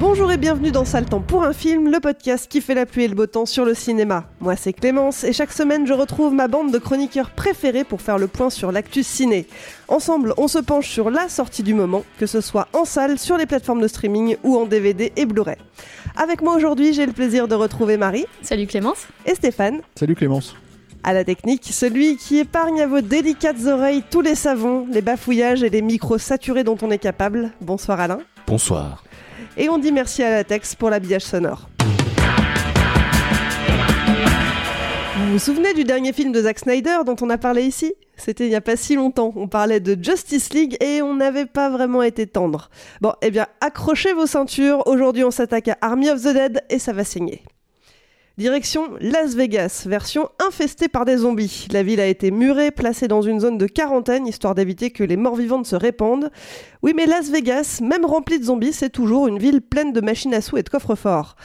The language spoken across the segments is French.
Bonjour et bienvenue dans Sale Temps pour un film, le podcast qui fait la pluie et le beau temps sur le cinéma. Moi c'est Clémence et chaque semaine je retrouve ma bande de chroniqueurs préférés pour faire le point sur l'actu ciné. Ensemble, on se penche sur la sortie du moment, que ce soit en salle, sur les plateformes de streaming ou en DVD et Blu-ray. Avec moi aujourd'hui, j'ai le plaisir de retrouver Marie Salut Clémence. et Stéphane. Salut Clémence. À la technique, celui qui épargne à vos délicates oreilles tous les savons, les bafouillages et les micros saturés dont on est capable. Bonsoir Alain. Bonsoir. Et on dit merci à la Tex pour l'habillage sonore. Vous vous souvenez du dernier film de Zack Snyder dont on a parlé ici? C'était il n'y a pas si longtemps. On parlait de Justice League et on n'avait pas vraiment été tendre. Bon, eh bien, accrochez vos ceintures. Aujourd'hui, on s'attaque à Army of the Dead et ça va saigner. Direction Las Vegas, version infestée par des zombies. La ville a été murée, placée dans une zone de quarantaine, histoire d'éviter que les morts vivantes se répandent. Oui, mais Las Vegas, même remplie de zombies, c'est toujours une ville pleine de machines à sous et de coffres forts.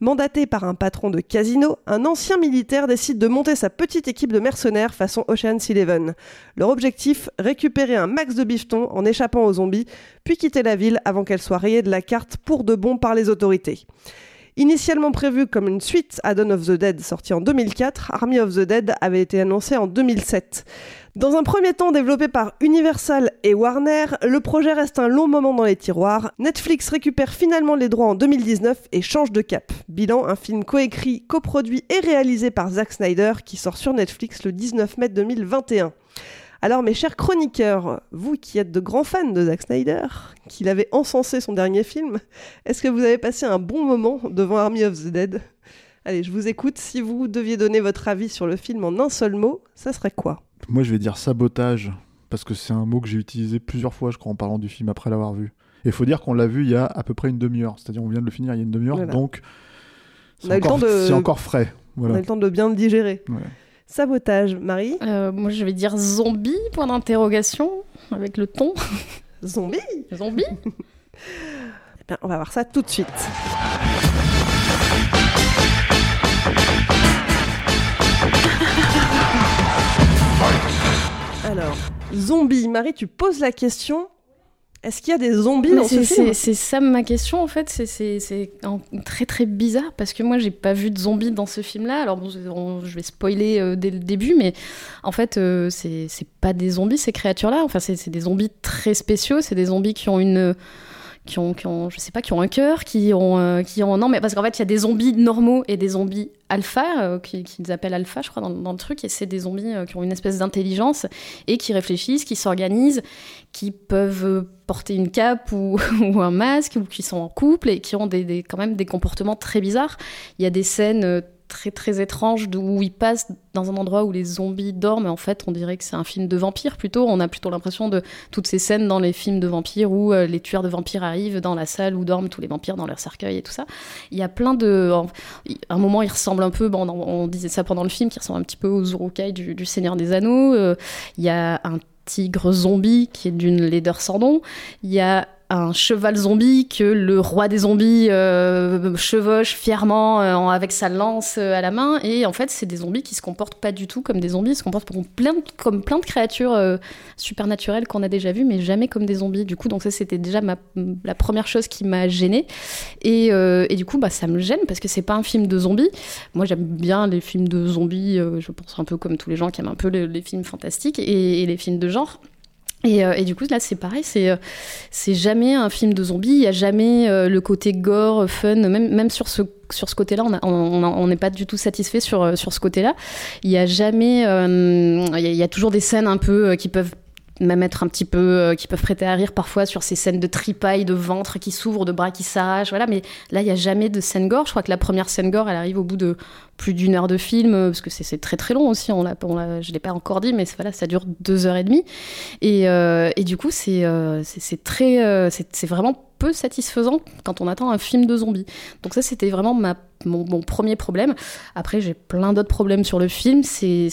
Mandaté par un patron de casino, un ancien militaire décide de monter sa petite équipe de mercenaires façon Ocean's Eleven. Leur objectif, récupérer un max de bifton en échappant aux zombies, puis quitter la ville avant qu'elle soit rayée de la carte pour de bon par les autorités. Initialement prévu comme une suite à Dawn of the Dead sorti en 2004, Army of the Dead avait été annoncé en 2007. Dans un premier temps développé par Universal et Warner, le projet reste un long moment dans les tiroirs. Netflix récupère finalement les droits en 2019 et change de cap. Bilan, un film coécrit, coproduit et réalisé par Zack Snyder qui sort sur Netflix le 19 mai 2021. Alors mes chers chroniqueurs, vous qui êtes de grands fans de Zack Snyder, qu'il avait encensé son dernier film, est-ce que vous avez passé un bon moment devant Army of the Dead? Allez, je vous écoute. Si vous deviez donner votre avis sur le film en un seul mot, ça serait quoi? Moi, je vais dire sabotage, parce que c'est un mot que j'ai utilisé plusieurs fois, je crois, en parlant du film après l'avoir vu. Et il faut dire qu'on l'a vu il y a à peu près une demi-heure. C'est-à-dire, on vient de le finir il y a une demi-heure, Voilà. donc On c'est encore, de- frais. On a Voilà. le temps de bien le digérer. Ouais. Sabotage, Marie Euh, moi je vais dire zombie, point d'interrogation, avec le ton. Zombie Zombie Eh bien, On va voir ça tout de suite. Alors, zombie, Marie, tu poses la question. Est-ce qu'il y a des zombies dans ce film? c'est- ça ma question en fait, c'est, très très bizarre parce que moi j'ai pas vu de zombies dans ce film-là. Alors bon, on- je vais spoiler euh, dès le début, mais en fait euh, c'est, pas des zombies ces créatures-là. Enfin c'est, c'est des zombies très spéciaux, c'est des zombies qui ont une qui ont, qui ont, je sais pas, qui ont un cœur, qui ont, euh, qui ont, non, mais parce qu'en fait, il y a des zombies normaux et des zombies alpha, euh, qui- qu'ils appellent alpha, je crois, dans, le truc, et c'est des zombies euh, qui ont une espèce d'intelligence et qui réfléchissent, qui s'organisent, qui peuvent porter une cape ou, ou un masque, ou qui sont en couple et qui ont des, des- quand même des comportements très bizarres. Il y a des scènes euh, très très étranges d'où- où ils passent dans un endroit où les zombies dorment. En fait on dirait que c'est un film de vampires plutôt. On a plutôt l'impression de toutes ces scènes dans les films de vampires où euh, les tueurs de vampires arrivent dans la salle où dorment tous les vampires dans leur cercueil et tout ça. Il y a plein de à un moment il ressemble un peu bon, on, on disait ça pendant le film qui ressemble un petit peu aux Urukai du, du Seigneur des Anneaux. Euh, il y a un tigre zombie qui est d'une laideur sans nom. Il y a un cheval zombie que le roi des zombies euh, chevauche fièrement euh, avec sa lance euh, à la main. Et en fait, c'est des zombies qui se comportent pas du tout comme des zombies, ils se comportent comme plein de, créatures euh, supernaturelles qu'on a déjà vues, mais jamais comme des zombies. Du coup, donc ça, c'était déjà ma, la première chose qui m'a gênée. Et, et du coup, bah, ça me gêne parce que c'est pas un film de zombies. Moi, j'aime bien les films de zombies, je pense un peu comme tous les gens qui aiment un peu les, films fantastiques et les films de genre. Et, euh, et, du coup, là, c'est pareil, c'est euh, c'est jamais un film de zombies, il y a jamais euh, le côté gore, fun, même, même sur ce, sur ce côté-là, on n'est pas du tout satisfait sur, sur ce côté-là. Il y a jamais. Il y, a, toujours des scènes un peu qui peuvent même être un petit peu qui peuvent prêter à rire parfois sur ces scènes de tripaille de ventre qui s'ouvrent de bras qui s'arrachent voilà mais là il y a jamais de scène gore je crois que la première scène gore elle arrive au bout de plus d'une heure de film parce que c'est très très long aussi on l'a je l'ai pas encore dit mais voilà ça dure deux heures et demie et, euh, et du coup c'est euh, c'est très euh, c'est vraiment peu satisfaisant quand on attend un film de zombies donc ça c'était vraiment ma mon, mon, premier problème. Après, j'ai plein d'autres problèmes sur le film. C'est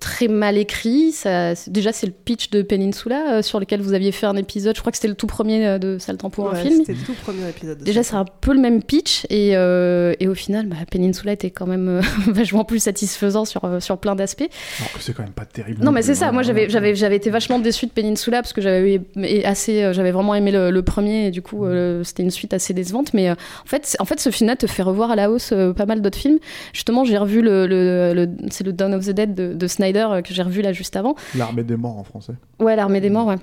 très mal écrit. Ça, déjà, c'est le pitch de Peninsula euh, sur lequel vous aviez fait un épisode. Je crois que c'était le tout premier euh, de Sale Temps pour ouais, un film. C'était le tout premier épisode. déjà, c'est un peu le même pitch. Et, euh, et au final, bah, Peninsula était quand même euh, vachement plus satisfaisant sur, euh, sur plein d'aspects. Alors que c'est quand même pas terrible. Non, mais c'est ça. Moi, j'avais j'avais été vachement déçue de Peninsula parce que j'avais assez, j'avais vraiment aimé le, le, premier. Et du coup, c'était une suite assez décevante. Mais en, fait, en fait, ce film-là te fait revoir à la hausse euh, pas mal d'autres films. Justement, j'ai revu le, le, le c'est le Dawn of the Dead de, de Snyder euh, que j'ai revu là juste avant. L'armée des morts en français. Ouais, l'armée des morts, ouais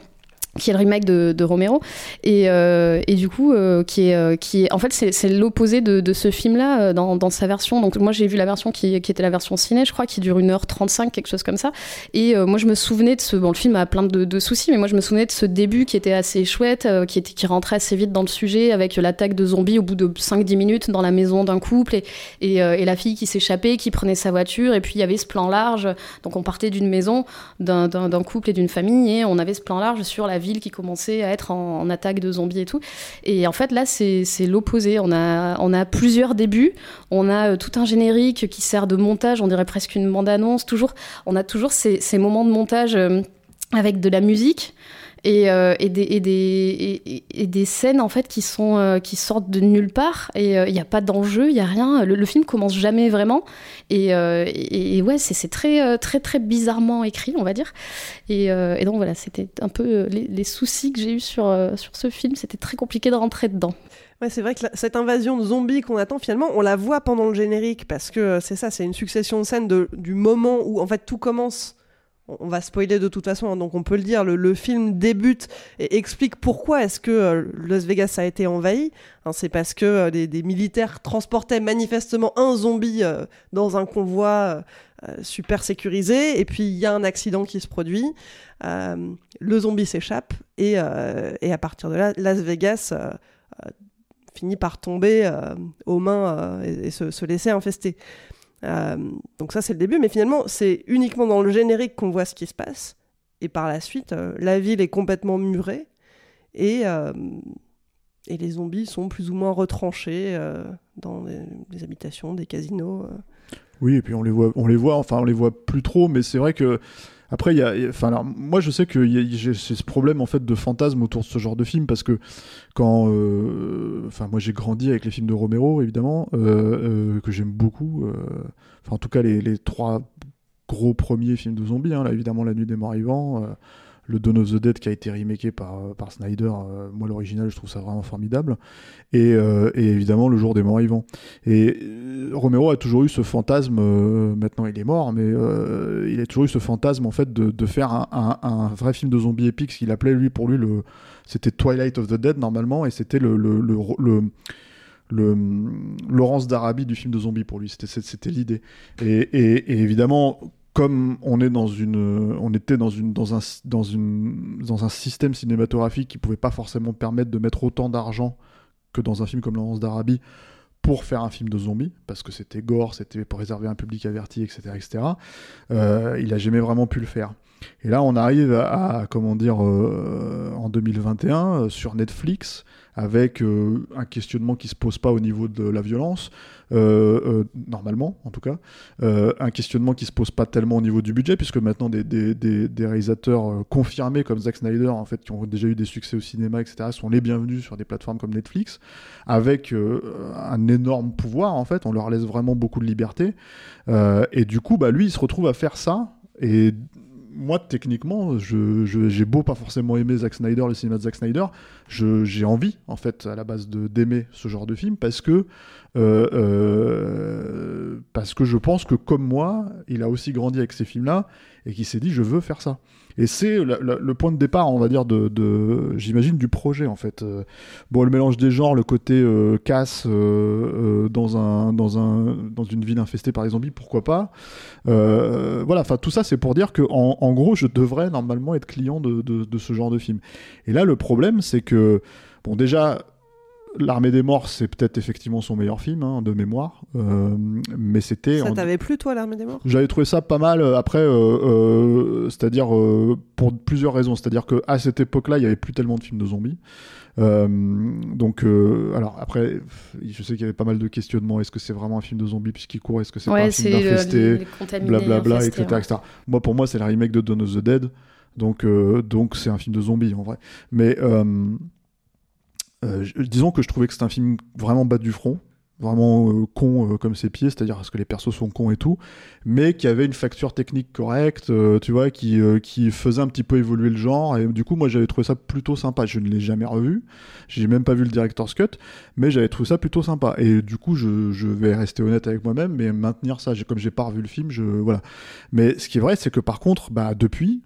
qui est le remake de, Romero. Et, euh, et du coup euh, qui est euh, qui est en fait c'est l'opposé de, de, ce film là dans, dans, sa version. Donc moi j'ai vu la version qui, qui, était la version ciné je crois qui dure 1h35 quelque chose comme ça. Et moi je me souvenais de ce bon le film a plein de, de, soucis mais moi je me souvenais de ce début qui était assez chouette qui était qui rentrait assez vite dans le sujet avec l'attaque de zombies au bout de 5-10 minutes dans la maison d'un couple et, et, et, la fille qui s'échappait qui prenait sa voiture. Et puis il y avait ce plan large. Donc on partait d'une maison d'un couple et d'une famille et on avait ce plan large sur la ville qui commençait à être en, attaque de zombies et tout. Et en fait, là, c'est l'opposé. On a, on a plusieurs débuts. On a euh, tout un générique qui sert de montage, on dirait presque une bande-annonce. Toujours, on a toujours ces, ces moments de montage euh, avec de la musique. Et, euh, et, des, scènes en fait qui euh, sortent de nulle part et il euh, n'y a pas d'enjeu il y a rien le, le, film commence jamais vraiment et, ouais c'est très très bizarrement écrit on va dire et, donc voilà c'était un peu les, soucis que j'ai eu sur ce film c'était très compliqué de rentrer dedans Ouais, c'est vrai que cette invasion de zombies qu'on attend, finalement, on la voit pendant le générique parce que c'est ça, c'est une succession de scènes du moment où en fait tout commence on va spoiler de toute façon, hein, donc on peut le dire, le, film débute et explique pourquoi est-ce que euh, Las Vegas a été envahi. Hein, c'est parce que euh, des, militaires transportaient manifestement un zombie euh, dans un convoi super sécurisé, et puis il y a un accident qui se produit, le zombie s'échappe, et, et, à partir de là, Las Vegas finit par tomber aux mains et, se, laisser infester. Euh, donc ça c'est le début, mais finalement c'est uniquement dans le générique qu'on voit ce qui se passe. Et par la suite, euh, la ville est complètement murée et, euh, et les zombies sont plus ou moins retranchés dans des, des, habitations, des casinos. Oui, et puis on les voit, on les voit, enfin on les voit plus trop, mais c'est vrai que après, il y a, enfin, alors, moi, je sais que j'ai ce problème en fait de fantasme autour de ce genre de film parce que quand, enfin, moi, j'ai grandi avec les films de Romero, évidemment, euh, euh, que j'aime beaucoup. Enfin, en tout cas, les, les, trois gros premiers films de zombies, hein, là, évidemment, La Nuit des Morts Vivants, le Dawn of the Dead qui a été remaké par, par Snyder, euh, moi l'original je trouve ça vraiment formidable, et, euh, évidemment le jour des morts vivants. Et euh, Romero a toujours eu ce fantasme, euh, maintenant il est mort, mais il a toujours eu ce fantasme en fait de, faire un, vrai film de zombies épique, ce qu'il appelait lui pour lui le, c'était Twilight of the Dead normalement, et c'était le, le Laurence d'Arabie du film de zombies pour lui. C'était l'idée. Et, évidemment comme on était dans un, système cinématographique qui pouvait pas forcément permettre de mettre autant d'argent que dans un film comme Laurence d'Arabie pour faire un film de zombies, parce que c'était gore, c'était pour réserver un public averti, etc., etc. Euh, il a jamais vraiment pu le faire. Et là, on arrive à, comment dire, euh, en 2021 euh, sur Netflix avec euh, un questionnement qui se pose pas au niveau de la violence, normalement en tout cas, un questionnement qui se pose pas tellement au niveau du budget, puisque maintenant des, des, réalisateurs confirmés comme Zack Snyder, en fait, qui ont déjà eu des succès au cinéma, etc., sont les bienvenus sur des plateformes comme Netflix, avec un énorme pouvoir, en fait, on leur laisse vraiment beaucoup de liberté, et du coup, bah, lui, il se retrouve à faire ça, et moi, techniquement, je, je- j'ai beau pas forcément aimer Zack Snyder, le cinéma de Zack Snyder, j'ai envie, en fait, à la base, d'aimer ce genre de film parce que, euh, euh, parce que je pense que, comme moi, il a aussi grandi avec ces films-là et qu'il s'est dit, je veux faire ça. Et c'est le point de départ, on va dire, de, j'imagine, du projet, en fait. Euh, bon, le mélange des genres, le côté euh, casse euh, dans, un, dans, un, dans une ville infestée par les zombies, pourquoi pas voilà, enfin tout ça c'est pour dire que en, gros je devrais normalement être client de ce genre de film. Et là le problème c'est que bon déjà L'armée des morts c'est peut-être effectivement son meilleur film hein, de mémoire, euh, mais c'était Ça en- t'avait plu, toi, l'armée des morts? J'avais trouvé ça pas mal. euh, Après, euh, euh, c'est-à-dire euh, pour plusieurs raisons. C'est-à-dire que à cette époque-là, il y avait plus tellement de films de zombies. Euh, donc, euh, alors après, je sais qu'il y avait pas mal de questionnements. Est-ce que c'est vraiment un film de zombies puisqu'il court? Est-ce que c'est Ouais, pas un film d'infesté? Blablabla, etc., ouais. etc. Moi, pour moi, c'est le remake de Dawn of the Dead. Donc, euh, donc c'est un film de zombies en vrai. Mais euh, disons que je trouvais que c'était un film vraiment bas du front, vraiment euh, con euh, comme ses pieds, c'est-à-dire parce que les persos sont cons et tout, mais qui avait une facture technique correcte, tu vois, qui, qui faisait un petit peu évoluer le genre. Et du coup, moi, j'avais trouvé ça plutôt sympa. Je ne l'ai jamais revu, j'ai même pas vu le director's cut, mais j'avais trouvé ça plutôt sympa. Et du coup, je, vais rester honnête avec moi-même, mais maintenir ça. Comme j'ai pas revu le film, je voilà. Mais ce qui est vrai, c'est que par contre, bah depuis.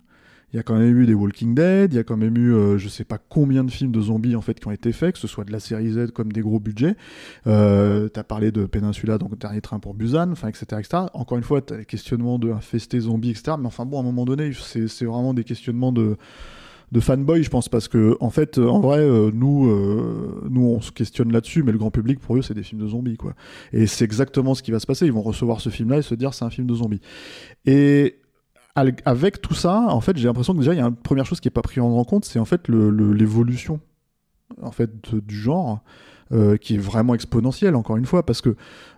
Il y a quand même eu des Walking Dead, il y a quand même eu euh, je sais pas combien de films de zombies en fait qui ont été faits, que ce soit de la série Z comme des gros budgets. Euh, t'as parlé de Peninsula, donc Dernier Train pour Busan, enfin etc., etc. Encore une fois, t'as les questionnements de infesté zombies, etc. Mais enfin bon, à un moment donné, c'est vraiment des questionnements de de fanboy, je pense, parce que en fait, euh, en vrai, euh, nous, euh, nous, on se questionne là-dessus, mais le grand public, pour eux, c'est des films de zombies, quoi. Et c'est exactement ce qui va se passer. Ils vont recevoir ce film-là et se dire, c'est un film de zombies. Et avec tout ça, en fait, j'ai l'impression que déjà, il y a une première chose qui est pas prise en compte, c'est en fait l'évolution, en fait, du genre. euh, qui est vraiment exponentielle encore une fois parce que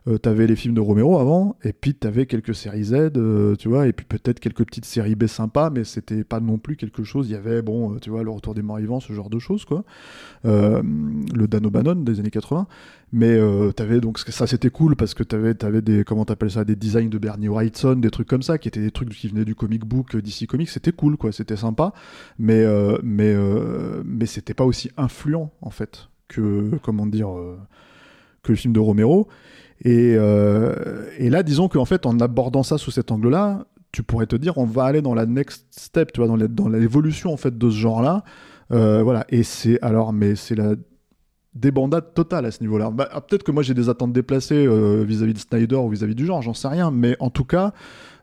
euh, t'avais les films de Romero avant et puis t'avais quelques séries Z euh, tu vois et puis peut-être quelques petites séries B sympas mais c'était pas non plus quelque chose il y avait bon euh, tu vois le retour des morts vivants ce genre de choses quoi le Dan O'Bannon des années 80 mais euh, t'avais donc ça c'était cool parce que t'avais avais des comment t'appelles ça des designs de Bernie Wrightson des trucs comme ça qui étaient des trucs qui venaient du comic book euh, DC Comics. C'était cool quoi. C'était sympa. Mais euh, mais euh, mais c'était pas aussi influent en fait que comment dire que le film de Romero. Et, là disons qu'en fait en abordant ça sous cet angle là tu pourrais te dire on va aller dans la next step tu vois dans l'évolution en fait de ce genre là voilà. Et c'est alors mais c'est la débandade totale à ce niveau-là. Bah, ah, Peut-être que moi j'ai des attentes déplacées euh, vis-à-vis de Snyder ou vis-à-vis du genre, j'en sais rien, mais en tout cas,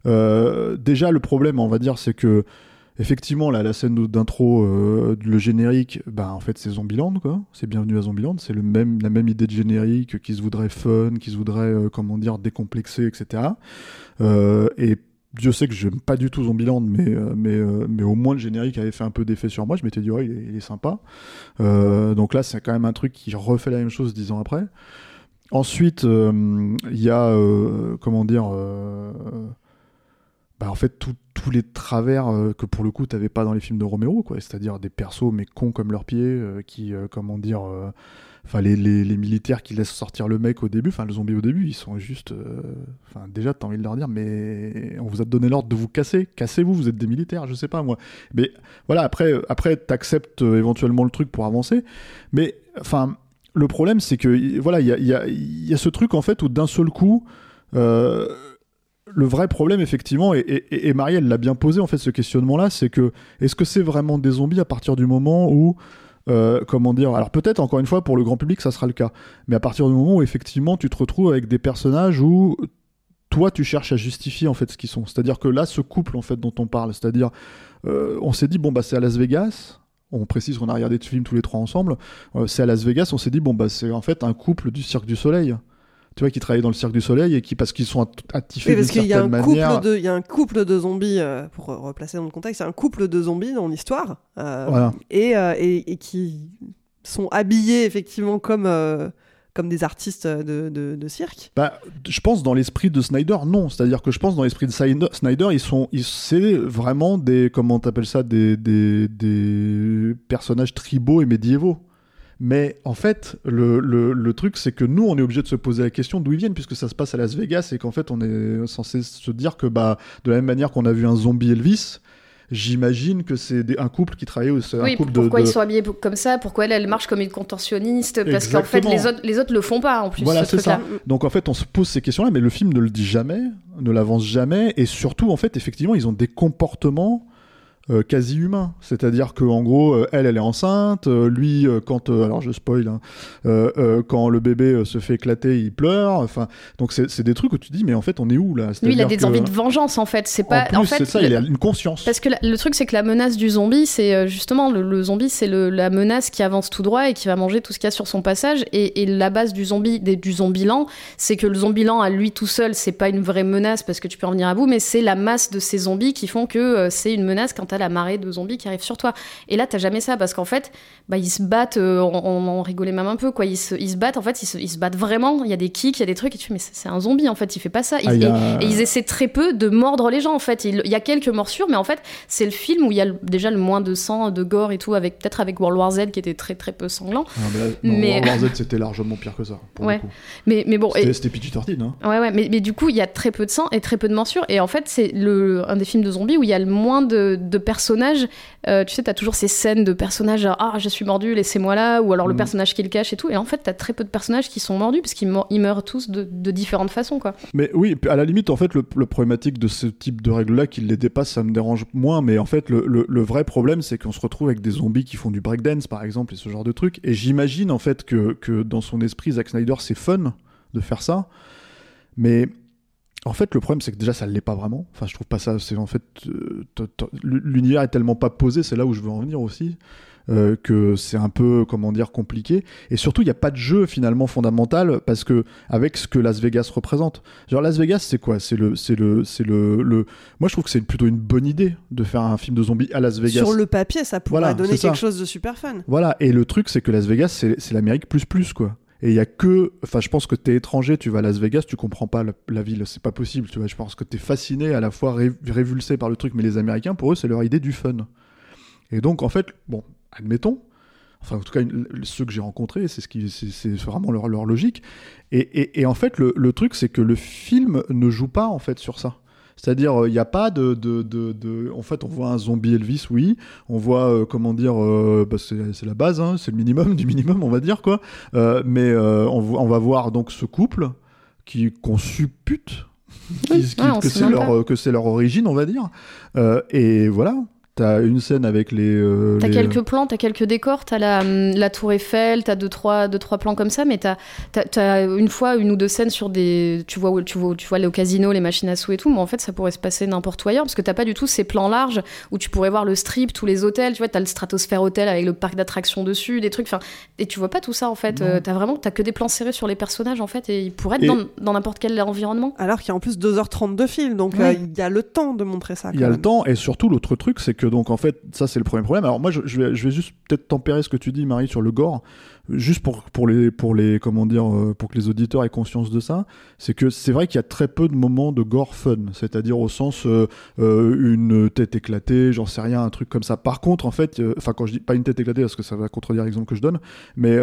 euh, déjà le problème, on va dire, c'est que effectivement la scène d'intro, euh, le générique, bah en fait c'est Zombieland quoi, c'est bienvenu à Zombieland, c'est le même la même idée de générique qui se voudrait fun, qui se voudrait comment dire décomplexé, etc. Et Dieu sait que j'aime pas du tout Zombieland, mais, euh, mais, euh, mais au moins le générique avait fait un peu d'effet sur moi. Je m'étais dit, ouais, il est, sympa. Euh, donc là, c'est quand même un truc qui refait la même chose dix ans après. Ensuite, il y a, comment dire, bah, en fait, tous les travers que pour le coup, t'avais pas dans les films de Romero, quoi. C'est-à-dire des persos, mais cons comme leurs pieds, qui, comment dire, Enfin, les, les, militaires qui laissent sortir le mec au début, enfin le zombie au début, ils sont juste. euh, Enfin, déjà, t'as envie de leur dire, mais on vous a donné l'ordre de vous casser, cassez-vous, vous êtes des militaires, je sais pas moi. Mais voilà, après, après t'acceptes euh, éventuellement le truc pour avancer. Mais enfin, le problème, c'est que voilà, il y a, y, a, ce truc en fait où d'un seul coup. euh, le vrai problème, effectivement, et, et, et Marielle l'a bien posé, en fait, ce questionnement-là, c'est que est-ce que c'est vraiment des zombies à partir du moment où euh, comment dire Alors peut-être encore une fois pour le grand public ça sera le cas, mais à partir du moment où effectivement tu te retrouves avec des personnages où toi tu cherches à justifier en fait ce qu'ils sont. C'est-à-dire que là ce couple en fait dont on parle, c'est-à-dire euh, on s'est dit bon bah c'est à Las Vegas. On précise qu'on a regardé ce film tous les trois ensemble. Euh, c'est à Las Vegas. On s'est dit bon bah c'est en fait un couple du Cirque du Soleil. Tu vois, qui travaillent dans le Cirque du Soleil et qui, parce qu'ils sont attifés Oui, d'une parce qu'il y a un certaine couple manière. de, il y a un couple de zombies euh, pour replacer dans le contexte, il y a un couple de zombies dans l'histoire euh, Voilà. et, euh, et, et qui sont habillés effectivement comme comme des artistes de, de, de cirque. Bah, je pense dans l'esprit de Snyder, non. C'est-à-dire que je pense dans l'esprit de Snyder, Snyder, ils sont, ils, c'est vraiment des, comment t'appelles ça, des, des, des personnages tribaux et médiévaux. Mais en fait, le, le, le truc, c'est que nous, on est obligé de se poser la question d'où ils viennent, puisque ça se passe à Las Vegas, et qu'en fait, on est censé se dire que, bah, de la même manière qu'on a vu un zombie Elvis, j'imagine que c'est un couple qui travaillait, un Oui, couple pourquoi de- ils sont habillés comme ça? Pourquoi elle, elle marche comme une contorsionniste? Parce qu'en fait, les autres, les autres le font pas en plus. Voilà, ce c'est ça. truc-là. Donc en fait, on se pose ces questions-là, mais le film ne le dit jamais, ne l'avance jamais, et surtout, en fait, effectivement, ils ont des comportements euh, quasi humains. C'est-à-dire que en gros, euh, elle, elle est enceinte, euh, lui, quand, alors je spoil, hein, quand le bébé se fait éclater, il pleure. Enfin, donc c'est des trucs où tu te dis, mais en fait, on est où là? Lui, il a des que- envies de vengeance en fait. C'est pas. En plus, fait, c'est ça, le- il a une conscience. Parce que la- le truc, c'est que la menace du zombie, c'est justement le, le zombie, c'est la menace qui avance tout droit et qui va manger tout ce qu'il y a sur son passage. Et, et la base du zombie, des- du zombie lent, c'est que le zombie lent à lui tout seul, c'est pas une vraie menace parce que tu peux en venir à bout, mais c'est la masse de ces zombies qui font que c'est une menace quand t'as la marée de zombies qui arrive sur toi. Et là, t'as jamais ça parce qu'en fait, bah, ils se battent, euh, on, rigolait même un peu, quoi. Ils se, ils se battent, en fait, ils se, ils se battent vraiment. Il y a des kicks, il y a des trucs, et tu fais, mais c'est un zombie, en fait, il fait pas ça. Ils- Ah, il y et- ils essaient très peu de mordre les gens en fait. Il, il y a quelques morsures, mais en fait c'est le film où il y a le- déjà le moins de sang, de gore et tout, avec peut-être avec World War Z qui était très très peu sanglant. Ah, mais là, non, Mais- World War Z, c'était largement pire que ça. Pour Ouais. le coup. Mais, mais bon, C'était et- PG-13, hein. Ouais, ouais, mais, mais du coup, il y a très peu de sang et très peu de morsures. Et en fait, c'est le, un des films de zombies où il y a le moins de, de personnages. Euh, tu sais, t'as toujours ces scènes de personnages, genre, ah, je suis mordu, laissez-moi là, ou alors le Mhm. personnage qui le cache et tout. Et en fait, t'as très peu de personnages qui sont mordus parce qu'ils meurent, tous de, de différentes façons, quoi. Mais oui, à la limite, en fait, le, le problématique de ce type de règles-là, qui les dépasse, ça me dérange moins. Mais en fait, le, le- le vrai problème, c'est qu'on se retrouve avec des zombies qui font du breakdance, par exemple, et ce genre de trucs. Et j'imagine, en fait, que, que dans son esprit, Zack Snyder, c'est fun de faire ça. Mais en fait, le problème, c'est que déjà, ça ne l'est pas vraiment. Enfin, je trouve pas ça. C'est en fait. euh, L'univers est tellement pas posé, c'est là où je veux en venir aussi. euh, que c'est un peu comment dire compliqué et surtout il n'y a pas de jeu finalement fondamental parce que avec ce que Las Vegas représente genre Las Vegas c'est quoi? C'est le c'est le c'est le, le moi je trouve que c'est plutôt une bonne idée de faire un film de zombies à Las Vegas Sur le papier, ça pourrait Voilà, donner ça. quelque chose de super fun. voilà, et le truc, c'est que Las Vegas, c'est c'est l'Amérique plus plus, quoi. Et il y a que. Enfin, je pense que t'es étranger, tu vas à Las Vegas, tu comprends pas la, ville, c'est pas possible, tu vois. Je pense que t'es fasciné, à la fois ré- révulsé par le truc, mais les Américains, pour eux, c'est leur idée du fun. Et donc, en fait, bon, admettons. Enfin, en tout cas, ceux que j'ai rencontrés, c'est ce qui, c'est vraiment leur, leur logique. Et, et- et en fait, le, le truc, c'est que le film ne joue pas en fait sur ça. C'est-à-dire, il n'y a pas de, de, de, de- En fait, on voit un zombie Elvis, oui. On voit, euh, comment dire, euh, bah, c'est la base, hein, c'est le minimum du minimum, on va dire, quoi. Euh, mais euh, on, va voir donc ce couple qui qu'on suppute qui- qui- Ouais, on que c'est leur, pas. euh, que c'est leur origine, on va dire. Euh, et voilà. T'as une scène avec les. euh, T'as les- quelques plans, t'as quelques décors, t'as la, hum, la tour Eiffel, t'as deux trois, deux, trois plans comme ça, mais t'as as, une fois une ou deux scènes sur des. Tu vois, tu vois, tu vois le casino, les machines à sous et tout, mais en fait ça pourrait se passer n'importe où ailleurs, parce que t'as pas du tout ces plans larges où tu pourrais voir le strip, tous les hôtels, tu vois, t'as le Stratosphere Hotel avec le parc d'attractions dessus, des trucs, enfin. Et tu vois pas tout ça en fait. Euh, t'as vraiment, t'as que des plans serrés sur les personnages en fait, et ils pourraient être Et- dans dans n'importe quel environnement. Alors qu'il y a en plus 2h30 de film, donc euh, il y a le temps de montrer ça. Il y a le temps, et surtout l'autre truc, c'est que donc en fait, ça c'est le premier problème. Alors moi, je, vais, vais juste peut-être tempérer ce que tu dis, Marie, sur le gore, juste pour, pour les, pour les, comment dire, euh, pour que les auditeurs aient conscience de ça. C'est que c'est vrai qu'il y a très peu de moments de gore fun, c'est-à-dire au sens euh, euh, une tête éclatée, j'en sais rien, un truc comme ça. Par contre, en fait, enfin quand je dis pas une tête éclatée, parce que ça va contredire l'exemple que je donne, mais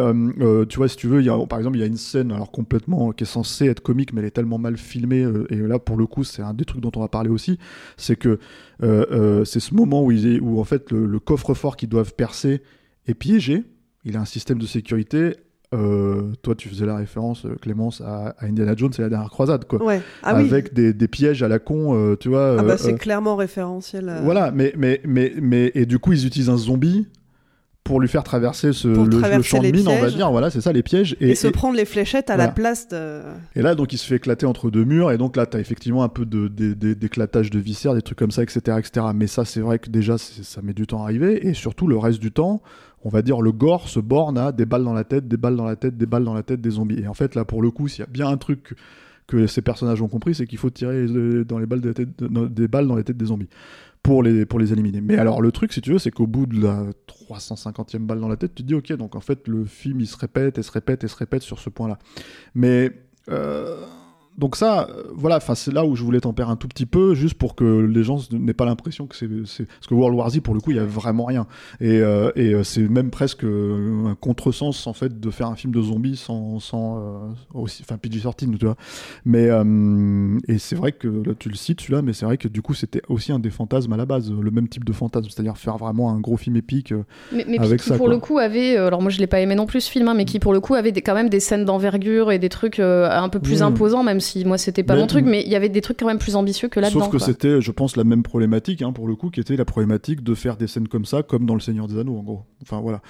tu vois, si tu veux, y a, par exemple, il y a une scène alors complètement qui est censée être comique, mais elle est tellement mal filmée, et là pour le coup, c'est un des trucs dont on va parler aussi, c'est que c'est ce moment où, ils- où en fait le, le coffre-fort qu'ils doivent percer est piégé. Il a un système de sécurité. Euh, toi, tu faisais la référence, euh, Clémence, à, à Indiana Jones et la dernière croisade, quoi. Ouais. Ah oui. Avec des, des pièges à la con, euh, tu vois. Ah bah c'est clairement référentiel. Voilà, mais, mais, mais, mais, et du coup, ils utilisent un zombie pour lui faire traverser ce, le, champ de mine, on va dire. Voilà, c'est ça les pièges. Et, Et, se et- prendre les fléchettes à Voilà. la place de. et là, donc, il se fait éclater entre deux murs, et donc là, t'as effectivement un peu de, de- de- d'éclatage de viscères, des trucs comme ça, etc., etc. Mais ça, c'est vrai que déjà, ça met du temps à arriver, et surtout, le reste du temps, on va dire, le gore se borne à des balles dans la tête, des balles dans la tête, des balles dans la tête des zombies. Et en fait, là, pour le coup, s'il y a bien un truc que ces personnages ont compris, c'est qu'il faut tirer dans les balles de la tête- de- des balles dans la tête des zombies. Pour les, pour les éliminer. Mais alors, le truc, si tu veux, c'est qu'au bout de la 350e balle dans la tête, tu te dis, ok, donc en fait, le film, il se répète et se répète et se répète sur ce point-là. Mais euh, donc ça, euh, voilà, enfin c'est là où je voulais tempérer un tout petit peu, juste pour que les gens n'aient pas l'impression que c'est, parce que World War Z pour le coup il y a vraiment rien et, euh, et euh, c'est même presque un contresens en fait de faire un film de zombies sans, sans euh, aussi, enfin PG-13 tu vois. Mais et c'est vrai que là tu le cites celui-là, mais c'est vrai que du coup c'était aussi un des fantasmes à la base, le même type de fantasme, c'est-à-dire faire vraiment un gros film épique. Mais, mais avec qui, ça, pour quoi. le coup avait, alors moi je l'ai pas aimé non plus ce film, hein, mais qui pour le coup avait des- quand même des scènes d'envergure et des trucs un peu plus Mmh. imposants, même si moi c'était pas Mais- mon truc, mais il y avait des trucs quand même plus ambitieux que là-dedans. Sauf que c'était, je pense, la même problématique, hein, pour le coup, qui était la problématique de faire des scènes comme ça, comme dans Le Seigneur des Anneaux, en gros. Enfin, voilà.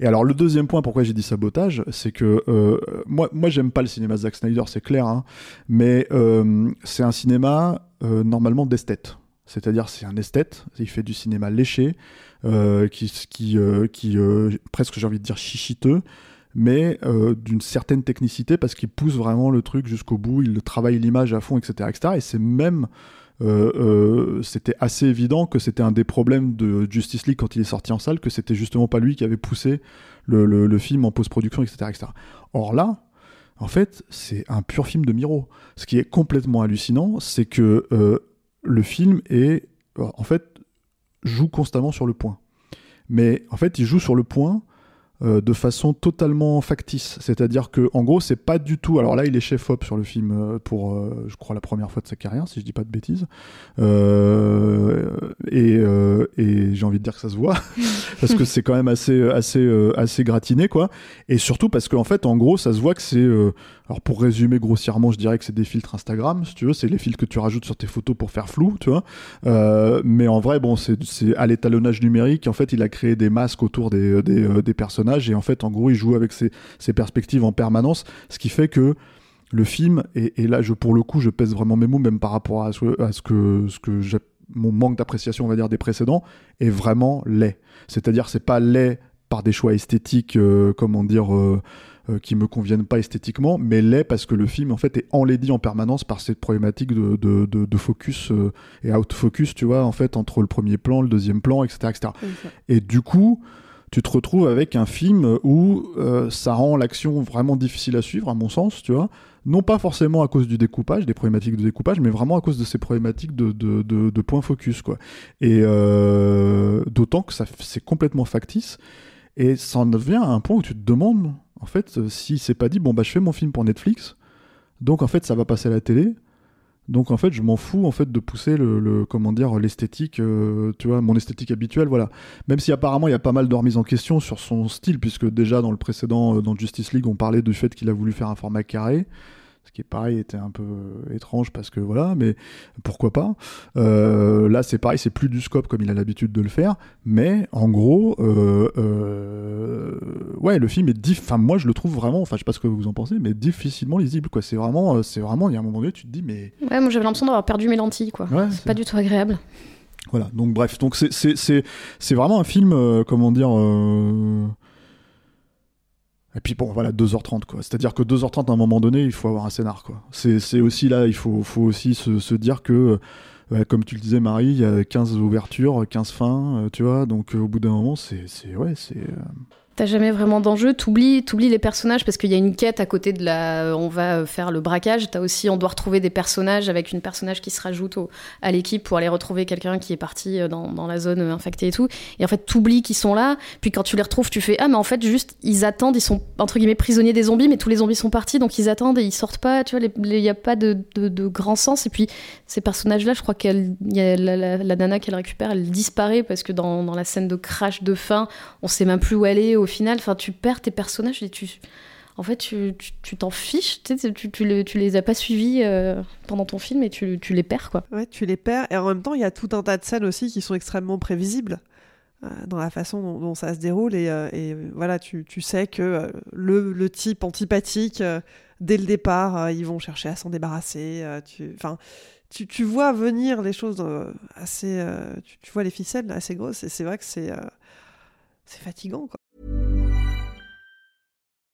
Et alors, le deuxième point, pourquoi j'ai dit sabotage, c'est que euh, moi, moi, j'aime pas le cinéma de Zack Snyder, c'est clair, hein, mais euh, c'est un cinéma euh, normalement d'esthète. C'est-à-dire, c'est un esthète, il fait du cinéma léché, qui, qui, qui presque, j'ai envie de dire, chichiteux, mais euh, d'une certaine technicité parce qu'il pousse vraiment le truc jusqu'au bout, il travaille l'image à fond, etc. etc. et c'est même. euh, euh, c'était assez évident que c'était un des problèmes de Justice League quand il est sorti en salle, que c'était justement pas lui qui avait poussé le, le- film en post-production, etc., etc. Or là, en fait, c'est un pur film de Miro. Ce qui est complètement hallucinant, c'est que le film est, en fait, joue constamment sur le point. Mais en fait, il joue sur le point euh, de façon totalement factice. C'est-à-dire que, en gros, c'est pas du tout. Alors là, il est chef-op sur le film euh, pour, euh, je crois, la première fois de sa carrière, si je dis pas de bêtises. Et et j'ai envie de dire que ça se voit parce que c'est quand même assez, assez, assez gratiné, quoi. Et surtout parce qu'en fait, en gros, ça se voit que c'est. Euh, alors pour résumer grossièrement, je dirais que c'est des filtres Instagram, si tu veux, c'est les filtres que tu rajoutes sur tes photos pour faire flou, tu vois. Euh, mais en vrai, bon, c'est à l'étalonnage numérique. En fait, il a créé des masques autour des, euh, des personnages et en fait, en gros, il joue avec ses, perspectives en permanence, ce qui fait que le film, et, là, je, pour le coup, je pèse vraiment mes mots, même par rapport à ce, que, mon manque d'appréciation, on va dire, des précédents, est vraiment laid. C'est-à-dire, c'est pas laid par des choix esthétiques, euh, comment dire, euh, euh, qui me conviennent pas esthétiquement, mais laid parce que le film, en fait, est enlaidi en permanence par cette problématique de, de, de, de focus euh, et out focus, tu vois, en fait, entre le premier plan, le deuxième plan, etc., etc. Et du coup, tu te retrouves avec un film où euh, ça rend l'action vraiment difficile à suivre, à mon sens, tu vois. Non pas forcément à cause du découpage, des problématiques de découpage, mais vraiment à cause de ces problématiques de, de, de, de point focus, quoi. Et euh, d'autant que ça, c'est complètement factice. Et ça en devient à un point où tu te demandes, en fait, euh, si c'est pas dit, bon, bah, je fais mon film pour Netflix, donc en fait, ça va passer à la télé. Donc en fait, je m'en fous en fait de pousser le, comment l'esthétique, euh, tu vois, mon esthétique habituelle, voilà. Même si apparemment il y a pas mal de remises en question sur son style, puisque déjà dans le précédent, euh, dans Justice League, on parlait du fait qu'il a voulu faire un format carré, ce qui est pareil était un peu euh, étrange parce que voilà, mais pourquoi pas. Euh, là c'est pareil, c'est plus du scope comme il a l'habitude de le faire, mais en gros, euh, euh, ouais, le film est diff. Enfin moi je le trouve vraiment, enfin je sais pas ce que vous en pensez, mais difficilement lisible quoi. C'est vraiment, c'est vraiment, il y a un moment donné tu te dis mais Ouais, moi j'avais l'impression d'avoir perdu mes lentilles, quoi. Ouais, c'est pas du tout agréable. Voilà, donc bref, donc c'est vraiment un film comment dire et puis bon voilà 2h30 quoi. C'est-à-dire que 2h30 à un moment donné, il faut avoir un scénar quoi. C'est aussi là, il faut aussi se, dire que euh, comme tu le disais Marie, il y a 15 ouvertures, 15 fins, euh, tu vois, donc euh, au bout d'un moment, c'est c'est ouais, c'est T'as jamais vraiment d'enjeu, t'oublies, t'oublies les personnages parce qu'il y a une quête à côté de la. On va faire le braquage. T'as aussi, on doit retrouver des personnages avec une personnage qui se rajoute à l'équipe pour aller retrouver quelqu'un qui est parti euh, dans, la zone euh, infectée et tout. Et en fait, t'oublies qu'ils sont là. Puis quand tu les retrouves, tu fais ah mais en fait juste ils attendent, ils sont entre guillemets prisonniers des zombies, mais tous les zombies sont partis donc ils attendent et ils sortent pas. Tu vois, il y a pas de, grand sens. Et puis ces personnages-là, je crois qu'elle, la, la, la nana qu'elle récupère, elle disparaît parce que dans, dans la scène de crash de fin, on sait même plus où elle est au final. Enfin, tu perds tes personnages et tu. En fait, tu t'en fiches, tu, tu, tu, les, as pas suivis euh, pendant ton film et tu, les perds, quoi. Ouais, tu les perds. Et en même temps, il y a tout un tas de scènes aussi qui sont extrêmement prévisibles. dans la façon dont, ça se déroule. Et, euh, euh, voilà, tu, sais que euh, le, le, type antipathique, dès le départ, ils vont chercher à s'en débarrasser. tu, tu, vois venir les choses assez. Tu, tu, vois les ficelles assez grosses. Et c'est vrai que c'est c'est fatigant.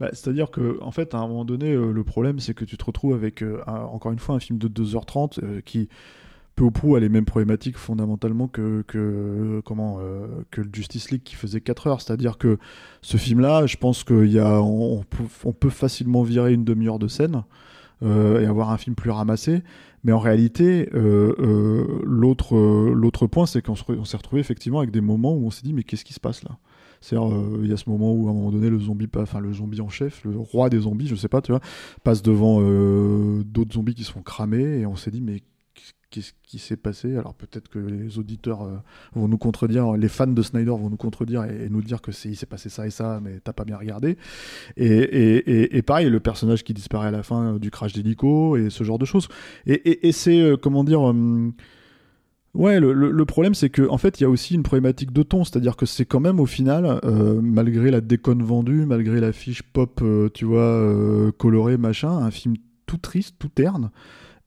Bah, C'est-à-dire que, en fait, à un moment donné, euh, le problème, c'est que tu te retrouves avec, euh, un, encore une fois, un film de 2h30 euh, qui, peu ou prou, a les mêmes problématiques fondamentalement que, comment, que le Justice League qui faisait 4 heures. C'est-à-dire que ce film-là, je pense qu'on on, peut facilement virer une demi-heure de scène. Et avoir un film plus ramassé. Mais en réalité, l'autre point, c'est qu'on s'est retrouvé effectivement avec des moments où on s'est dit mais qu'est-ce qui se passe là? C'est-à-dire, il y a ce moment où, à un moment donné, le zombie, enfin le zombie en chef, le roi des zombies, je sais pas, tu vois, passe devant d'autres zombies qui se font cramer, et on s'est dit, mais qu'est-ce qui s'est passé? Alors peut-être que les auditeurs euh, vont nous contredire, les fans de Snyder vont nous contredire et, nous dire que il s'est passé ça et ça, mais t'as pas bien regardé. Et, et, pareil, le personnage qui disparaît à la fin euh, du crash d'hélico et ce genre de choses. Et, c'est euh, comment dire. Ouais, le, problème c'est que en fait il y a aussi une problématique de ton, c'est-à-dire que c'est quand même au final, malgré la déconne vendue, malgré la fiche pop, tu vois, colorée machin, un film tout triste, tout terne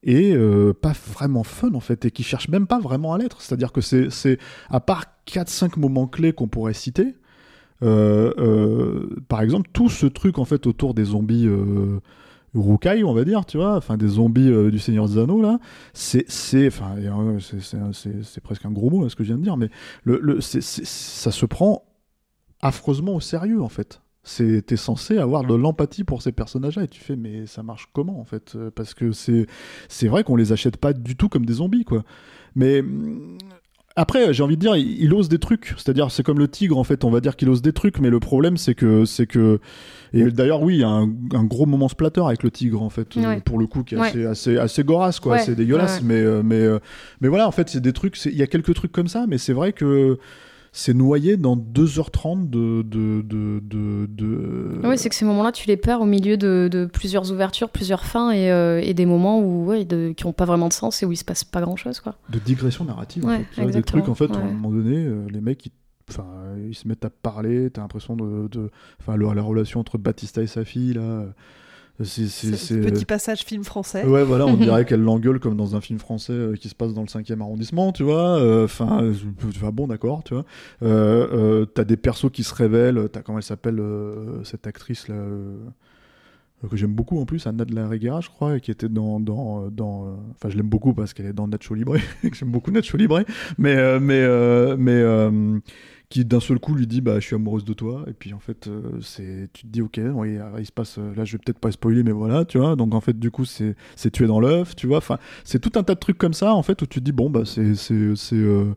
et euh, pas vraiment fun en fait et qui cherche même pas vraiment à l'être. C'est à dire que c'est à part 4-5 moments clés qu'on pourrait citer euh, euh, par exemple tout ce truc en fait autour des zombies euh, Rukai, on va dire, tu vois, enfin des zombies euh, du Seigneur des Anneaux là, c'est c'est enfin c'est presque un gros mot ce que je viens de dire, mais le, le ça se prend affreusement au sérieux en fait. T'es censé avoir de l'empathie pour ces personnages-là et tu fais mais ça marche comment en fait euh, parce que c'est vrai qu'on les achète pas du tout comme des zombies quoi. Mais après j'ai envie de dire il, ose des trucs. C'est-à-dire c'est comme le tigre en fait. On va dire qu'il ose des trucs mais le problème c'est que c'est que et d'ailleurs oui il y a un, gros moment splatter avec le tigre en fait euh, pour le coup qui est assez, assez assez gorasse quoi. C'est dégueulasse mais euh, mais mais voilà en fait c'est des trucs il y a quelques trucs comme ça mais c'est vrai que c'est noyé dans 2h30 de. de, de, de, Oui, c'est que ces moments-là, tu les perds au milieu de, plusieurs ouvertures, plusieurs fins et, euh, et des moments où, ouais, qui n'ont pas vraiment de sens et où il se passe pas grand-chose. Quoi. De digression narrative, en fait. des trucs, en fait, à un moment donné, euh, les mecs, ils, enfin, ils se mettent à parler, t'as l'impression de. Enfin, la relation entre Batista et sa fille, là. C'est petit passage film français. Ouais, voilà, on dirait qu'elle l'engueule comme dans un film français euh, qui se passe dans le 5e arrondissement, tu vois. Euh, enfin, euh, bon, d'accord, tu vois. t'as des persos qui se révèlent. T'as comment elle s'appelle cette actrice là que j'aime beaucoup en plus, Anna de la Reguera, je crois, qui était dans, dans, dans enfin je l'aime beaucoup parce qu'elle est dans Nacho Libre, j'aime beaucoup Nacho Libre, mais mais mais qui d'un seul coup lui dit bah je suis amoureuse de toi et puis en fait euh, c'est tu te dis ok il se passe là je vais peut-être pas spoiler mais voilà tu vois donc en fait du coup c'est c'est tué dans l'œuf tu vois enfin c'est tout un tas de trucs comme ça en fait où tu te dis bon bah c'est c'est c'est euh...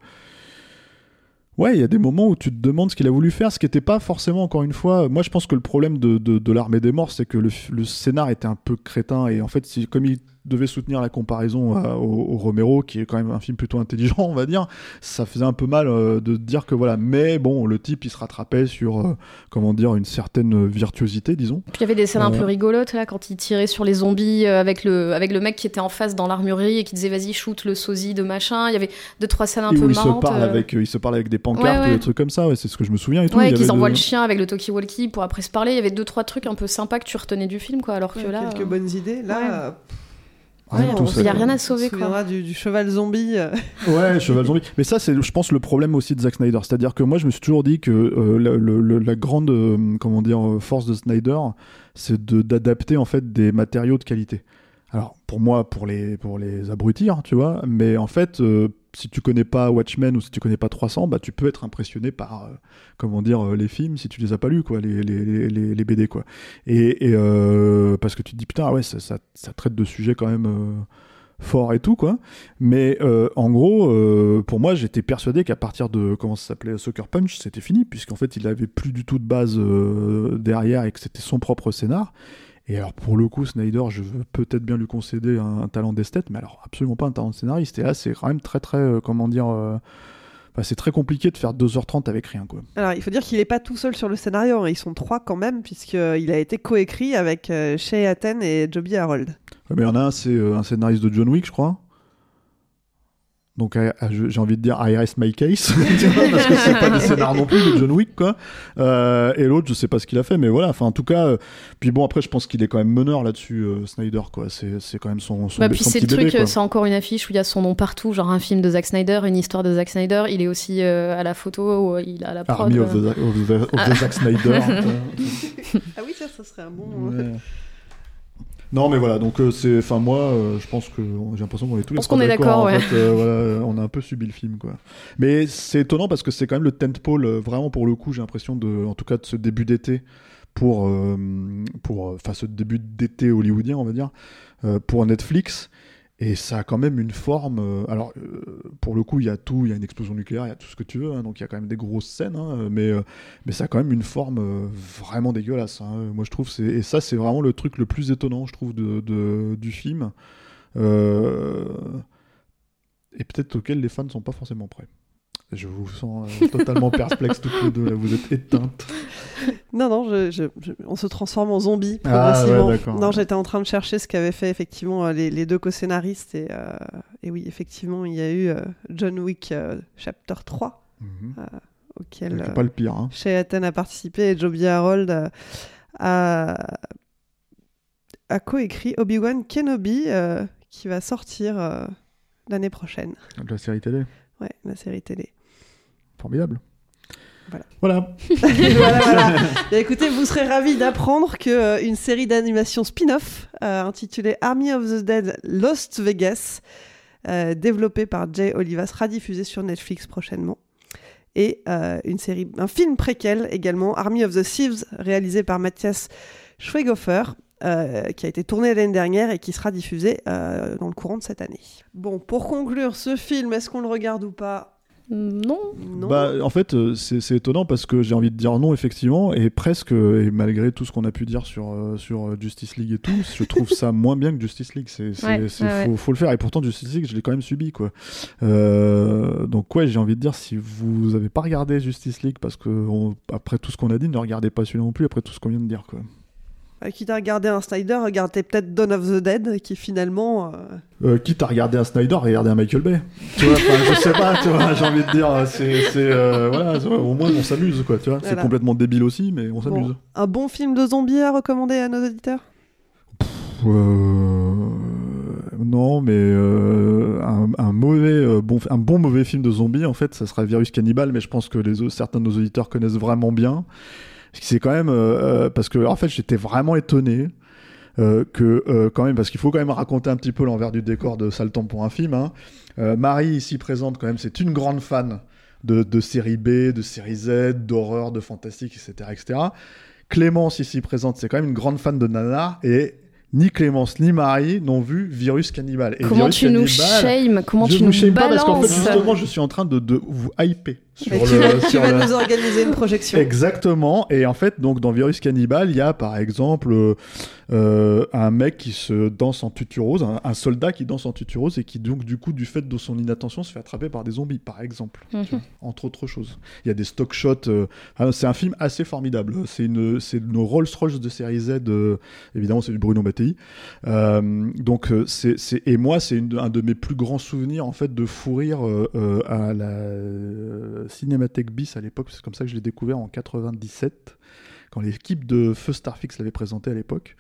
Ouais, il y a des moments où tu te demandes ce qu'il a voulu faire, ce qui n'était pas forcément, encore une fois. Moi, je pense que le problème de, de, de l'armée des morts, c'est que le, le, scénar était un peu crétin. Et en fait, comme il devait soutenir la comparaison au, Romero, qui est quand même un film plutôt intelligent, on va dire, ça faisait un peu mal euh, de dire que voilà. Mais bon, le type, il se rattrapait sur, euh, comment dire, une certaine virtuosité, disons. Puis il y avait des scènes un peu rigolotes, là, quand il tirait sur les zombies euh, avec, le, avec le mec qui était en face dans l'armurerie et qui disait vas-y, shoot le sosie de machin. Il y avait deux, trois scènes un peu il marrantes. Se parle avec, il se parle avec des pancartes et des trucs comme ça, ouais, c'est ce que je me souviens et tout. Ouais, qu'ils envoient le chien avec le talkie-walkie pour après se parler. Il y avait deux, trois trucs un peu sympas que tu retenais du film, quoi. Alors que là. Quelques bonnes idées. Là. Il n'y a rien à sauver. quoi. Du, du cheval zombie. Euh. ouais, cheval zombie. Mais ça, c'est, je pense, le problème aussi de Zack Snyder. C'est-à-dire que moi, je me suis toujours dit que euh, le, la grande, euh, comment dire, force de Snyder, c'est de, d'adapter en fait des matériaux de qualité. Alors, pour moi, pour les, pour les abrutir, tu vois, mais en fait, si tu connais pas Watchmen ou si tu connais pas 300, bah tu peux être impressionné par euh, comment dire euh, les films si tu les as pas lus quoi, les, BD quoi. Et, euh, parce que tu te dis putain ouais ça, ça, traite de sujets quand même fort et tout quoi. Mais en gros, pour moi, j'étais persuadé qu'à partir de comment ça s'appelait Sucker Punch, c'était fini puisqu'en fait, il avait plus du tout de base derrière et que c'était son propre scénar. Et alors pour le coup, Snyder, je veux peut-être bien lui concéder un, un talent d'esthète, mais alors absolument pas un talent de scénariste. Et là, c'est quand même très très euh, comment dire. euh, enfin, c'est très compliqué de faire 2h30 avec rien quoi. Alors, il faut dire qu'il n'est pas tout seul sur le scénario, hein. ils sont trois quand même, puisqu'il a été coécrit avec euh, Shay Atten et Joby Harold. Ouais, mais il y en a un, c'est euh, un scénariste de John Wick, je crois. Donc euh, je- j'ai envie de dire I rest my case, parce que c'est pas des scénars non plus de John Wick quoi. Euh, et l'autre, je sais pas ce qu'il a fait, mais voilà. Enfin, en tout cas, euh, puis bon après, je pense qu'il est quand même meneur là-dessus, euh, Snyder quoi. C'est c'est quand même son son, Bah, puis c'est le truc, c'est encore une affiche où il y a son nom partout, genre un film de Zack Snyder, une histoire de Zack Snyder. Il est aussi euh, à la photo, où il a la prod. Army of the, euh. of the- of the Ah. Zack Snyder. Ah oui, ça, ça serait un bon. Ouais. Non, mais voilà, donc euh, c'est. Enfin, moi, euh, je pense que j'ai l'impression qu'on est tous les trois qu'on est d'accord, en ouais. fait, euh, voilà, euh, on a un peu subi le film, quoi. Mais c'est étonnant parce que c'est quand même le tentpole, vraiment pour le coup, j'ai l'impression de, en tout cas, de ce début d'été pour, pour, enfin, ce début d'été hollywoodien, on va dire, pour Netflix. Et ça a quand même une forme. euh, alors, euh, pour le coup, il y a tout, il y a une explosion nucléaire, il y a tout ce que tu veux, hein, donc il y a quand même des grosses scènes, hein, mais, euh, mais ça a quand même une forme vraiment dégueulasse. hein. Moi, je trouve, et ça, c'est vraiment le truc le plus étonnant, je trouve, du film. Et peut-être auquel les fans ne sont pas forcément prêts. Je vous sens euh, totalement perplexe toutes les deux, là, vous êtes éteintes. Non, non, je- je- je- on se transforme en zombie Ah, progressivement. ouais, non, j'étais en train de chercher ce qu'avaient fait effectivement euh, les, les deux co-scénaristes. Et, euh, et oui, effectivement, il y a eu euh, John Wick Chapter 3, Mhm. auquel pas le pire. Hein. Atten a participé et Joby Harold a, a coécrit Obi-Wan Kenobi, qui va sortir l'année prochaine. De la série télé. Ouais, la série télé. Formidable. Voilà. Voilà. voilà, voilà. Et écoutez, vous serez ravis d'apprendre que euh, une série d'animation spin-off euh, intitulée Army of the Dead Lost Vegas, euh, développée par Jay Oliva, sera diffusée sur Netflix prochainement. Et une série, un film préquel également, Army of the Thieves, réalisé par Matthias Schweighofer, euh, qui a été tourné l'année dernière et qui sera diffusé euh, dans le courant de cette année. Bon, pour conclure, ce film, est-ce qu'on le regarde ou pas? Non. Non. Bah, en fait, euh, c'est c'est étonnant parce que j'ai envie de dire non, effectivement, et presque, et malgré tout ce qu'on a pu dire sur, euh, sur euh, Justice League et tout, je trouve ça moins bien que Justice League. C'est, c'est- Ouais, c'est- ouais, faut, ouais. faut le faire, et pourtant, Justice League, je l'ai quand même subi, quoi. Euh, donc, ouais, j'ai envie de dire, si vous avez pas regardé Justice League, parce que on- après tout ce qu'on a dit, ne regardez pas celui-là non plus, après tout ce qu'on vient de dire, quoi. Euh, Quitte à regarder un Snyder, regardez peut-être Dawn of the Dead, qui finalement. euh, Euh, quitte à regarder un Snyder, regardez un Michael Bay. Tu vois, je sais pas, tu vois, j'ai envie de dire, c'est, c'est, euh, voilà, c'est- au moins on s'amuse, quoi, tu vois. C'est complètement débile aussi, mais on s'amuse. bon, un bon film de zombies à recommander à nos auditeurs? Euh, Non, mais euh, un, un mauvais, euh, bon, un bon mauvais film de zombie, en fait, ça sera Virus Cannibal, mais je pense que les, certains de nos auditeurs connaissent vraiment bien. C'est quand même euh, euh, parce que, en fait, j'étais vraiment étonné. euh, que euh, quand même parce qu'il faut quand même raconter un petit peu l'envers du décor de temps pour un film hein. Euh, Marie ici présente quand même c'est une grande fan de, de série B de série Z d'horreur de fantastique etc etc Clémence ici présente c'est quand même une grande fan de nanar et ni Clémence ni Marie n'ont vu Virus Cannibal. Et Comment Virus tu nous shames Comment je tu nous shame pas parce qu'en fait justement je suis en train de, de vous hyper sur Et le, tu vas, tu sur vas le- nous organiser une projection. Exactement. Et en fait, donc dans Virus Cannibal, il y a par exemple euh, euh, un mec qui se danse en tutu rose, un, un soldat qui danse en tutu rose et qui donc du coup du fait de son inattention se fait attraper par des zombies, par exemple, Mhm. Vois, entre autres choses. Il y a des stock shots. euh, ah, c'est un film assez formidable. C'est une, c'est nos Rolls Royce de série Z. euh, évidemment, c'est du Bruno Mattei. Euh, donc euh, c'est, et moi c'est un de mes plus grands souvenirs en fait de fou rire euh, euh, à la Cinémathèque bis à l'époque c'est comme ça que je l'ai découvert en 97 quand l'équipe de Feu Starfix l'avait présenté à l'époque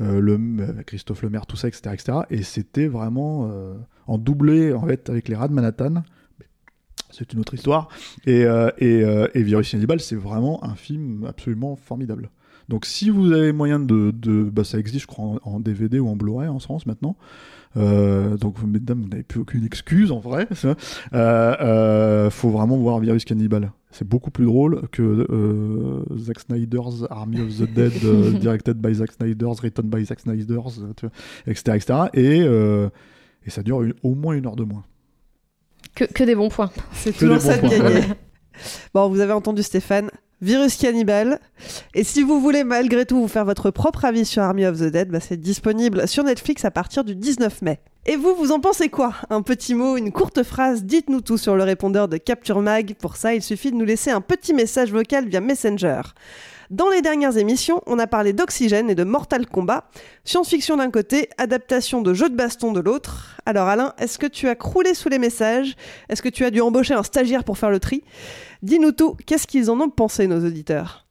euh, le euh, Christophe Lemaire tout ça etc etc et c'était vraiment euh, en doublé en fait avec les rats de Manhattan c'est une autre histoire. Et, euh, et, Virus Cannibal, c'est vraiment un film absolument formidable. Donc si vous avez moyen de... de bah, ça existe, je crois, en, en DVD ou en Blu-ray en France maintenant. Euh, donc, mesdames, vous n'avez plus aucune excuse en vrai. ça. Euh, euh, faut vraiment voir Virus Cannibal. C'est beaucoup plus drôle que euh, Zack Snyder's Army of the Dead, euh, directed by Zack Snyder's, written by Zack Snyder's, tu vois, etc., etc. Et, euh, Et ça dure une- au moins une heure de moins. Que, que des bons points. C'est toujours ça de gagner. Bon, vous avez entendu Stéphane. Virus cannibale. Et si vous voulez malgré tout vous faire votre propre avis sur Army of the Dead, bah, c'est disponible sur Netflix à partir du 19 mai. Et vous, vous en pensez quoi? Un petit mot, une courte phrase, dites-nous tout sur le répondeur de Capture Mag. Pour ça, il suffit de nous laisser un petit message vocal via Messenger. Dans les dernières émissions, on a parlé d'Oxygène et de Mortal Kombat. Science-fiction d'un côté, adaptation de jeux de baston de l'autre. Alors Alain, est-ce que tu as croulé sous les messages? Est-ce que tu as dû embaucher un stagiaire pour faire le tri? Dis-nous tout, qu'est-ce qu'ils en ont pensé nos auditeurs?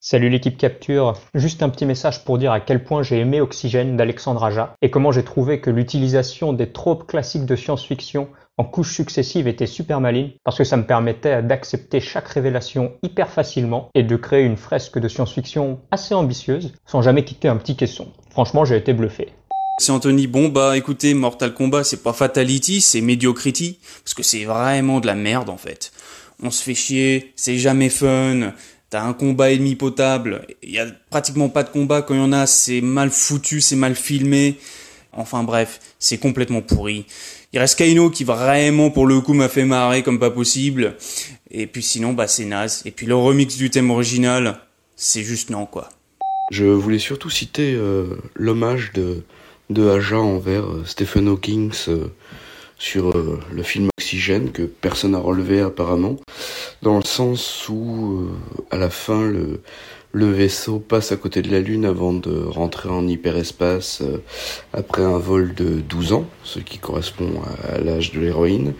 Salut l'équipe Capture, juste un petit message pour dire à quel point j'ai aimé Oxygène d'Alexandre Aja et comment j'ai trouvé que l'utilisation des tropes classiques de science-fiction en couches successives était super maligne parce que ça me permettait d'accepter chaque révélation hyper facilement et de créer une fresque de science-fiction assez ambitieuse sans jamais quitter un petit caisson. Franchement, j'ai été bluffé. C'est Anthony. Bon bah écoutez, Mortal Kombat c'est pas Fatality, c'est Mediocrity, parce que c'est vraiment de la merde en fait. On se fait chier, c'est jamais fun, t'as un combat ennemi potable, il y a pratiquement pas de combat, quand il y en a c'est mal foutu, c'est mal filmé. Enfin bref, c'est complètement pourri. Il reste Kaino qui vraiment pour le coup m'a fait marrer comme pas possible. Et puis sinon bah c'est naze. Et puis le remix du thème original, c'est juste non quoi. Je voulais surtout citer euh, l'hommage de, de Aja envers euh, Stephen Hawking euh, sur le film Oxygène que personne n'a relevé apparemment, dans le sens où à la fin le, le vaisseau passe à côté de la Lune avant de rentrer en hyperespace euh, après un vol de 12 ans, ce qui correspond à, l'âge de l'héroïne,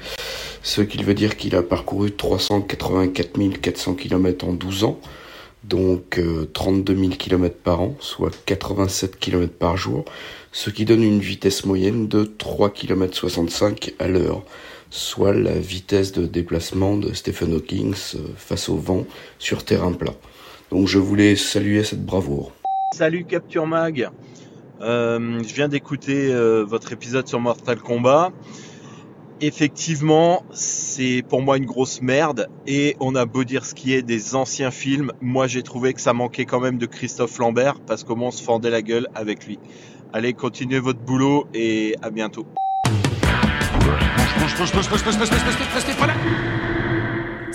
ce qui veut dire qu'il a parcouru 384 400 km en 12 ans, donc euh, 32 000 km par an, soit 87 km par jour, ce qui donne une vitesse moyenne de 3 km 65 à l'heure, soit la vitesse de déplacement de Stephen Hawking euh, face au vent sur terrain plat. Donc je voulais saluer cette bravoure. Salut Capture Mag. Euh, je viens d'écouter euh, votre épisode sur Mortal Kombat. Effectivement, c'est pour moi une grosse merde et on a beau dire ce qui est des anciens films, moi j'ai trouvé que ça manquait quand même de Christophe Lambert parce qu'au moins on se fendait la gueule avec lui. Allez, continuez votre boulot et à bientôt.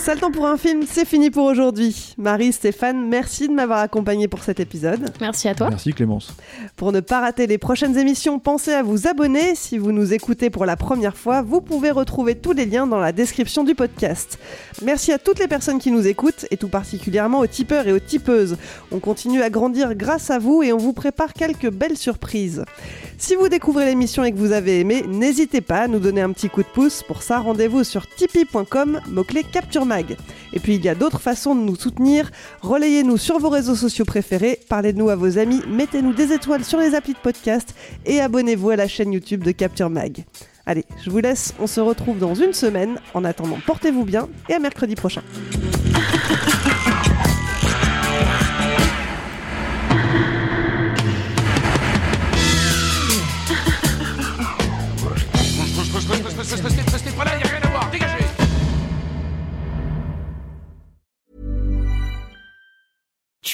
Sale temps pour un film, c'est fini pour aujourd'hui. Marie, Stéphane, merci de m'avoir accompagné pour cet épisode. Merci à toi. Merci Clémence. Pour ne pas rater les prochaines émissions, pensez à vous abonner. Si vous nous écoutez pour la première fois, vous pouvez retrouver tous les liens dans la description du podcast. Merci à toutes les personnes qui nous écoutent et tout particulièrement aux tipeurs et aux tipeuses. On continue à grandir grâce à vous et on vous prépare quelques belles surprises. Si vous découvrez l'émission et que vous avez aimé, n'hésitez pas à nous donner un petit coup de pouce. Pour ça, rendez-vous sur tipeee.com, mot-clé Capture Et puis il y a d'autres façons de nous soutenir. Relayez-nous sur vos réseaux sociaux préférés, parlez de nous à vos amis, mettez-nous des étoiles sur les applis de podcast et abonnez-vous à la chaîne YouTube de Capture Mag. Allez, je vous laisse, on se retrouve dans une semaine. En attendant, portez-vous bien et à mercredi prochain.